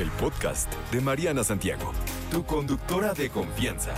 El podcast de Mariana Santiago, tu conductora de confianza.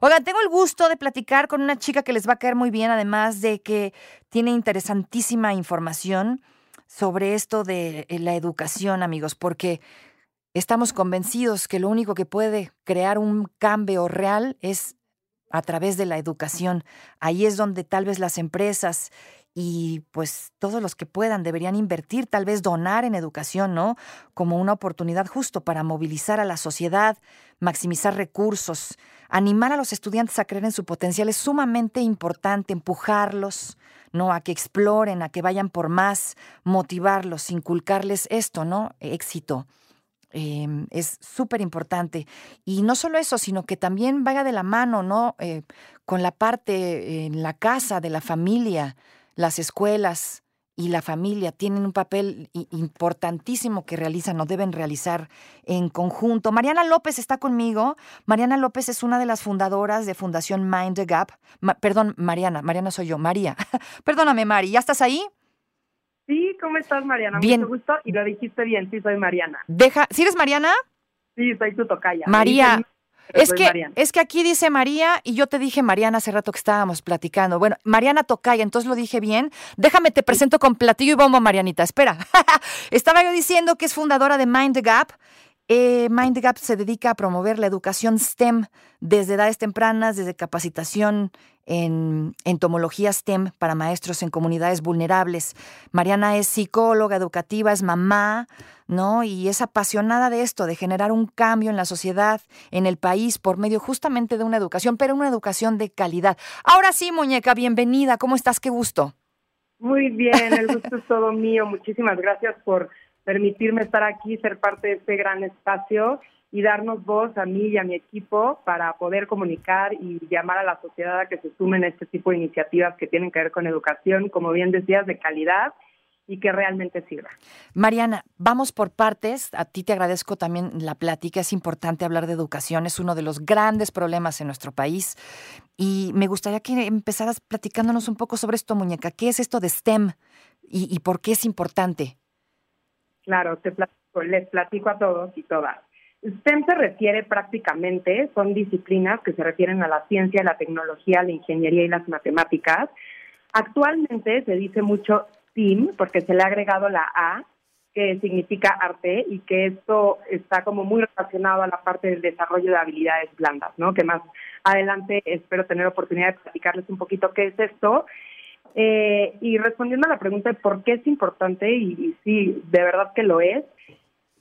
Oigan, tengo el gusto de platicar con una chica que les va a caer muy bien, además de que tiene interesantísima información sobre esto de eh, la educación, amigos, porque estamos convencidos que lo único que puede crear un cambio real es a través de la educación. Ahí es donde tal vez las empresas y pues todos los que puedan deberían invertir, tal vez donar en educación, ¿no? Como una oportunidad justo para movilizar a la sociedad, maximizar recursos, animar a los estudiantes a creer en su potencial es sumamente importante, empujarlos, ¿no? A que exploren, a que vayan por más, motivarlos, inculcarles esto, ¿no? Éxito. Em, es súper importante. Y no solo eso, sino que también vaya de la mano, ¿no? Eh, con la parte en la casa, de la familia, las escuelas y la familia tienen un papel importantísimo que realizan o deben realizar en conjunto. Mariana López está conmigo. Mariana López es una de las fundadoras de Fundación Mind the Gap. perdón, Mariana, Mariana soy yo, María. Perdóname, Mari, ¿ya estás ahí? Sí, ¿cómo estás, Mariana? Bien. Mucho gusto y lo dijiste bien, sí, soy Mariana. Deja, ¿sí eres Mariana? Sí, soy tu tocaya. María. Es que, Mariana. es que aquí dice María y yo te dije Mariana hace rato que estábamos platicando. Bueno, Mariana Tocaya, entonces lo dije bien. Déjame, te presento con platillo y bomba, Marianita. Espera. Estaba yo diciendo que es fundadora de Mind the Gap. Eh, Mind the Gap se dedica a promover la educación STEM desde edades tempranas, desde capacitación en entomología STEM para maestros en comunidades vulnerables. Mariana es psicóloga educativa, es mamá, ¿no? Y es apasionada de esto, de generar un cambio en la sociedad, en el país, por medio justamente de una educación, pero una educación de calidad. Ahora sí, muñeca, bienvenida. ¿Cómo estás? Qué gusto. Muy bien, el gusto es todo mío. Muchísimas gracias por permitirme estar aquí, ser parte de este gran espacio y darnos voz a mí y a mi equipo para poder comunicar y llamar a la sociedad a que se sumen a este tipo de iniciativas que tienen que ver con educación, como bien decías, de calidad y que realmente sirva. Mariana, vamos por partes. A ti te agradezco también la plática. Es importante hablar de educación. Es uno de los grandes problemas en nuestro país. Y me gustaría que empezaras platicándonos un poco sobre esto, muñeca. ¿Qué es esto de STEM y, y por qué es importante? Claro, te platico, les platico a todos y todas. STEM se refiere prácticamente, son disciplinas que se refieren a la ciencia, la tecnología, la ingeniería y las matemáticas. Actualmente se dice mucho STEAM porque se le ha agregado la A, que significa arte, y que esto está como muy relacionado a la parte del desarrollo de habilidades blandas, ¿no? Que más adelante espero tener oportunidad de platicarles un poquito qué es esto. Eh, y respondiendo a la pregunta de por qué es importante, y, y sí, de verdad que lo es,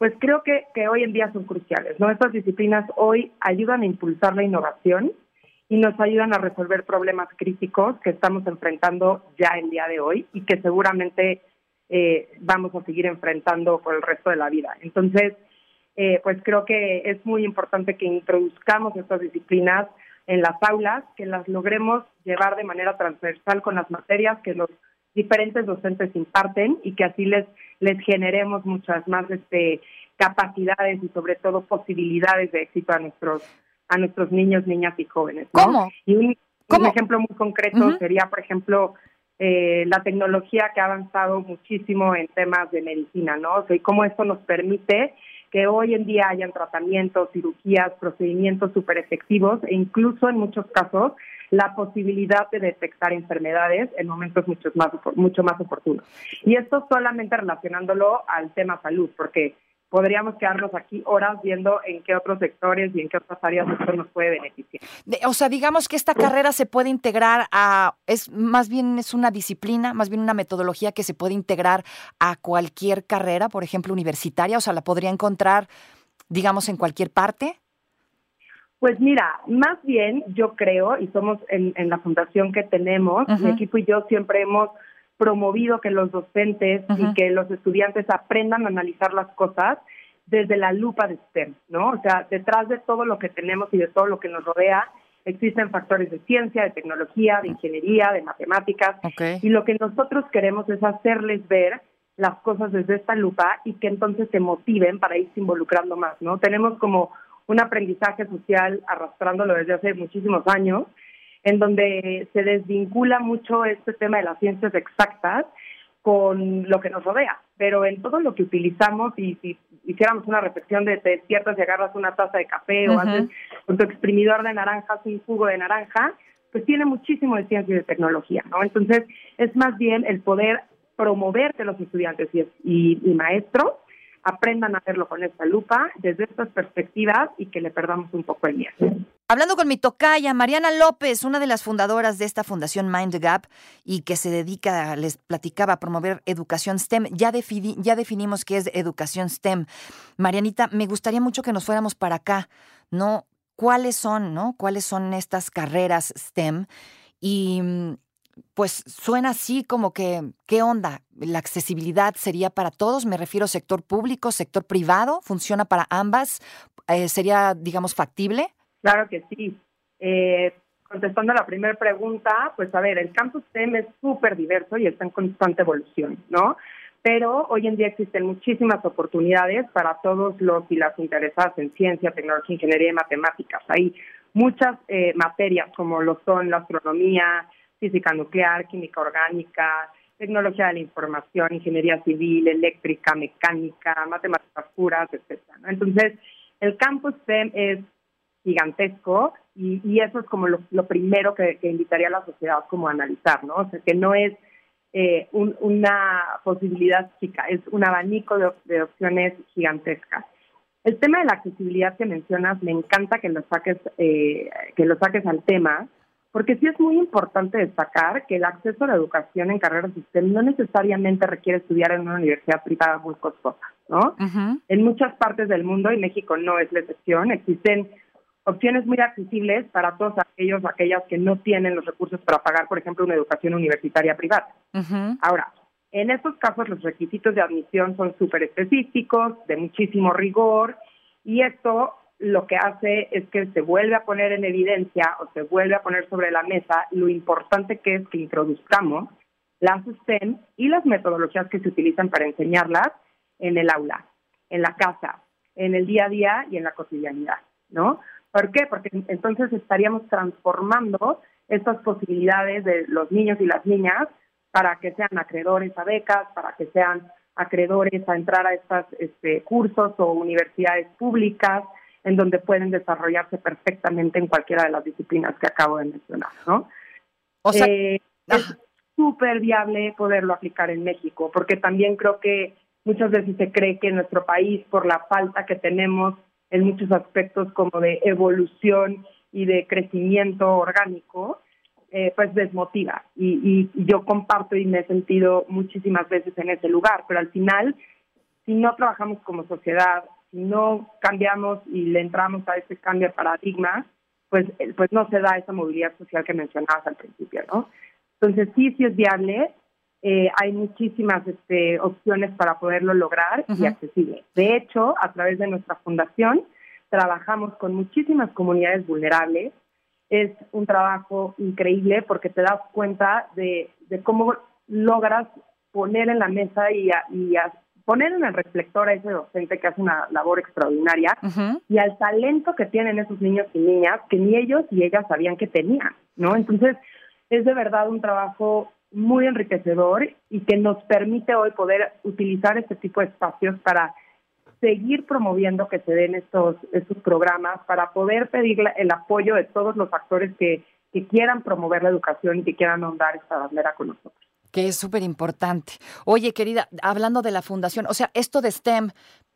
pues creo que, hoy en día son cruciales, ¿no? Estas disciplinas hoy ayudan a impulsar la innovación y nos ayudan a resolver problemas críticos que estamos enfrentando ya el día de hoy y que seguramente eh, vamos a seguir enfrentando por el resto de la vida. Entonces, eh, pues creo que es muy importante que introduzcamos estas disciplinas en las aulas, que las logremos llevar de manera transversal con las materias que los diferentes docentes imparten y que así les les generemos muchas más este capacidades y sobre todo posibilidades de éxito a nuestros a nuestros niños, niñas y jóvenes. ¿no? ¿Cómo? Y un, ¿Cómo? un ejemplo muy concreto sería, por ejemplo, eh, la tecnología que ha avanzado muchísimo en temas de medicina, ¿no? O sea, y cómo esto nos permite que hoy en día hayan tratamientos, cirugías, procedimientos súper efectivos e incluso en muchos casos la posibilidad de detectar enfermedades en momentos mucho más, mucho más oportunos. Y esto solamente relacionándolo al tema salud, porque podríamos quedarnos aquí horas viendo en qué otros sectores y en qué otras áreas esto nos puede beneficiar. De- o sea, digamos que esta carrera se puede integrar a, es más bien es una disciplina, más bien una metodología que se puede integrar a cualquier carrera, por ejemplo, universitaria, o sea, la podría encontrar, digamos, en cualquier parte. Pues mira, más bien yo creo, y somos en, en la fundación que tenemos, Ujú. mi equipo y yo siempre hemos promovido que los docentes y que los estudiantes aprendan a analizar las cosas desde la lupa de STEM, ¿no? O sea, detrás de todo lo que tenemos y de todo lo que nos rodea, existen factores de ciencia, de tecnología, de ingeniería, de matemáticas, y lo que nosotros queremos es hacerles ver las cosas desde esta lupa y que entonces se motiven para irse involucrando más, ¿no? Tenemos como un aprendizaje social arrastrándolo desde hace muchísimos años, en donde se desvincula mucho este tema de las ciencias exactas con lo que nos rodea, pero en todo lo que utilizamos y si hiciéramos una reflexión de te despiertas y agarras una taza de café o haces con tu exprimidor de naranja un jugo de naranja, pues tiene muchísimo de ciencia y de tecnología, ¿no? Entonces es más bien el poder promover que los estudiantes y, y maestros aprendan a verlo con esta lupa desde estas perspectivas y que le perdamos un poco el miedo. Hablando con mi tocaya, Mariana López, una de las fundadoras de esta fundación Mind Gap y que se dedica, les platicaba, a promover educación STEM. Ya, ya definimos qué es educación STEM. Marianita, me gustaría mucho que nos fuéramos para acá, ¿no? ¿Cuáles son, no? ¿Cuáles son estas carreras STEM? Y pues suena así como que, ¿qué onda? ¿La accesibilidad sería para todos? Me refiero sector público, sector privado, ¿funciona para ambas? Eh, ¿Sería, digamos, factible? Claro que sí. Eh, contestando a la primera pregunta, pues a ver, el campus STEM es súper diverso y está en constante evolución, ¿no? Pero hoy en día existen muchísimas oportunidades para todos los y las interesadas en ciencia, tecnología, ingeniería y matemáticas. Hay muchas eh, materias como lo son la astronomía, física nuclear, química orgánica, tecnología de la información, ingeniería civil, eléctrica, mecánica, matemáticas puras, etcétera. Entonces, el campus STEM es gigantesco y, eso es como lo, primero que, invitaría a la sociedad como a analizar, ¿no? O sea, que no es eh, una posibilidad chica, es un abanico de, opciones gigantescas. El tema de la accesibilidad que mencionas, me encanta que lo saques, eh, que lo saques al tema, porque sí es muy importante destacar que el acceso a la educación en carreras de STEM no necesariamente requiere estudiar en una universidad privada muy costosa, ¿no? En muchas partes del mundo, y México no es la excepción, existen opciones muy accesibles para todos aquellos aquellas que no tienen los recursos para pagar, por ejemplo, una educación universitaria privada. Ahora, en estos casos los requisitos de admisión son súper específicos, de muchísimo rigor, y esto lo que hace es que se vuelve a poner en evidencia o se vuelve a poner sobre la mesa lo importante que es que introduzcamos las STEM y las metodologías que se utilizan para enseñarlas en el aula, en la casa, en el día a día y en la cotidianidad, ¿no? ¿Por qué? Porque entonces estaríamos transformando estas posibilidades de los niños y las niñas para que sean acreedores a becas, para que sean acreedores a entrar a estos este, cursos o universidades públicas, en donde pueden desarrollarse perfectamente en cualquiera de las disciplinas que acabo de mencionar, ¿no? O sea, eh, es súper viable poderlo aplicar en México, porque también creo que muchas veces se cree que en nuestro país, por la falta que tenemos en muchos aspectos como de evolución y de crecimiento orgánico, eh, pues desmotiva. Y, y, yo comparto y me he sentido muchísimas veces en ese lugar, pero al final, si no trabajamos como sociedad, si no cambiamos y le entramos a ese cambio de paradigma, pues, eh, pues no se da esa movilidad social que mencionabas al principio, ¿no? Entonces sí, sí es viable, eh, hay muchísimas este, opciones para poderlo lograr y accesible. De hecho, a través de nuestra fundación, trabajamos con muchísimas comunidades vulnerables. Es un trabajo increíble porque te das cuenta de, cómo logras poner en la mesa y, y poner en el reflector a ese docente que hace una labor extraordinaria y al talento que tienen esos niños y niñas que ni ellos y ellas sabían que tenían, ¿no? Entonces, es de verdad un trabajo muy enriquecedor y que nos permite hoy poder utilizar este tipo de espacios para seguir promoviendo que se den estos, estos programas, para poder pedir el apoyo de todos los actores que, que quieran promover la educación y que quieran ahondar esta bandera con nosotros. Que es súper importante. Oye, querida, hablando de la fundación, o sea, esto de STEM,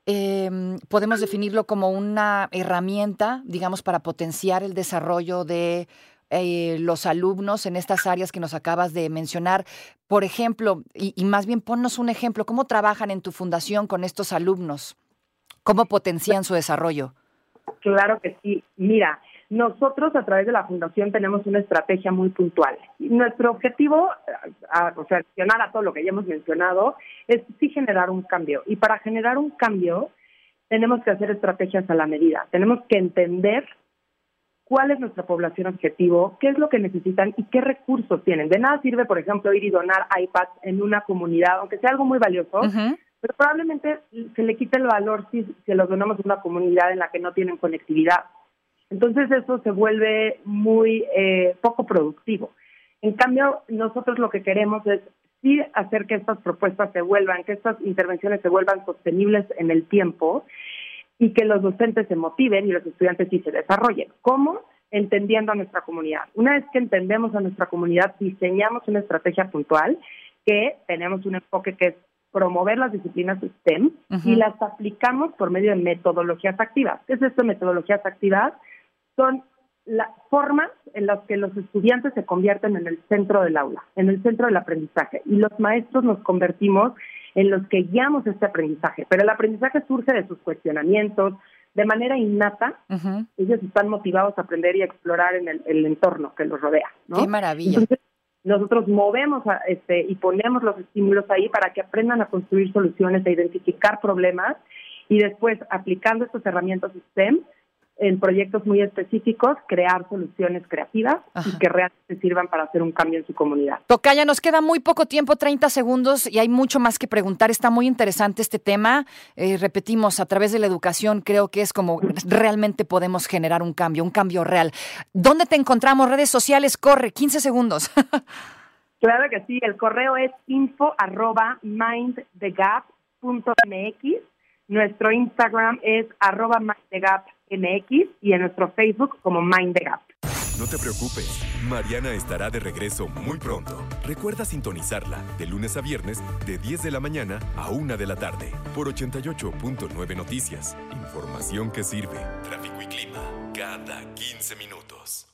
em, podemos definirlo como una herramienta, digamos, para potenciar el desarrollo de eh, los alumnos en estas áreas que nos acabas de mencionar. Por ejemplo, y, más bien ponnos un ejemplo, ¿cómo trabajan en tu fundación con estos alumnos? ¿Cómo potencian su desarrollo? Claro que sí. Mira, nosotros a través de la fundación tenemos una estrategia muy puntual. Nuestro objetivo, a, o sea, adicionar a todo lo que ya hemos mencionado, es sí generar un cambio. Y para generar un cambio tenemos que hacer estrategias a la medida. Tenemos que entender cuál es nuestra población objetivo, qué es lo que necesitan y qué recursos tienen. De nada sirve, por ejemplo, ir y donar iPads en una comunidad, aunque sea algo muy valioso, pero probablemente se le quite el valor si se los donamos a una comunidad en la que no tienen conectividad. Entonces eso se vuelve muy eh, poco productivo. En cambio, nosotros lo que queremos es sí hacer que estas propuestas se vuelvan, que estas intervenciones se vuelvan sostenibles en el tiempo y que los docentes se motiven y los estudiantes sí se desarrollen. ¿Cómo? Entendiendo a nuestra comunidad. Una vez que entendemos a nuestra comunidad, diseñamos una estrategia puntual que tenemos un enfoque que es promover las disciplinas STEM y las aplicamos por medio de metodologías activas. ¿Qué es esto metodologías activas? Son las formas en las que los estudiantes se convierten en el centro del aula, en el centro del aprendizaje. Y los maestros nos convertimos en los que guiamos este aprendizaje. Pero el aprendizaje surge de sus cuestionamientos, de manera innata. Ellos están motivados a aprender y a explorar en el, entorno que los rodea. ¡Qué maravilla! nosotros movemos este, y ponemos los estímulos ahí para que aprendan a construir soluciones, a identificar problemas y después, aplicando estas herramientas STEM, en proyectos muy específicos, crear soluciones creativas y que realmente sirvan para hacer un cambio en su comunidad. Tocaya, nos queda muy poco tiempo, 30 segundos, y hay mucho más que preguntar. Está muy interesante este tema. Eh, repetimos, a través de la educación creo que es como realmente podemos generar un cambio, un cambio real. ¿Dónde te encontramos? Redes sociales, corre, 15 segundos. claro que sí, el correo es info arroba mindthegap.mx. Nuestro Instagram es arroba mindthegap MX y en nuestro Facebook como Mind the Gap. No te preocupes, Mariana estará de regreso muy pronto. Recuerda sintonizarla de lunes a viernes de 10 de la mañana a 1 de la tarde por 88.9 Noticias. Información que sirve. Tráfico y clima cada 15 minutos.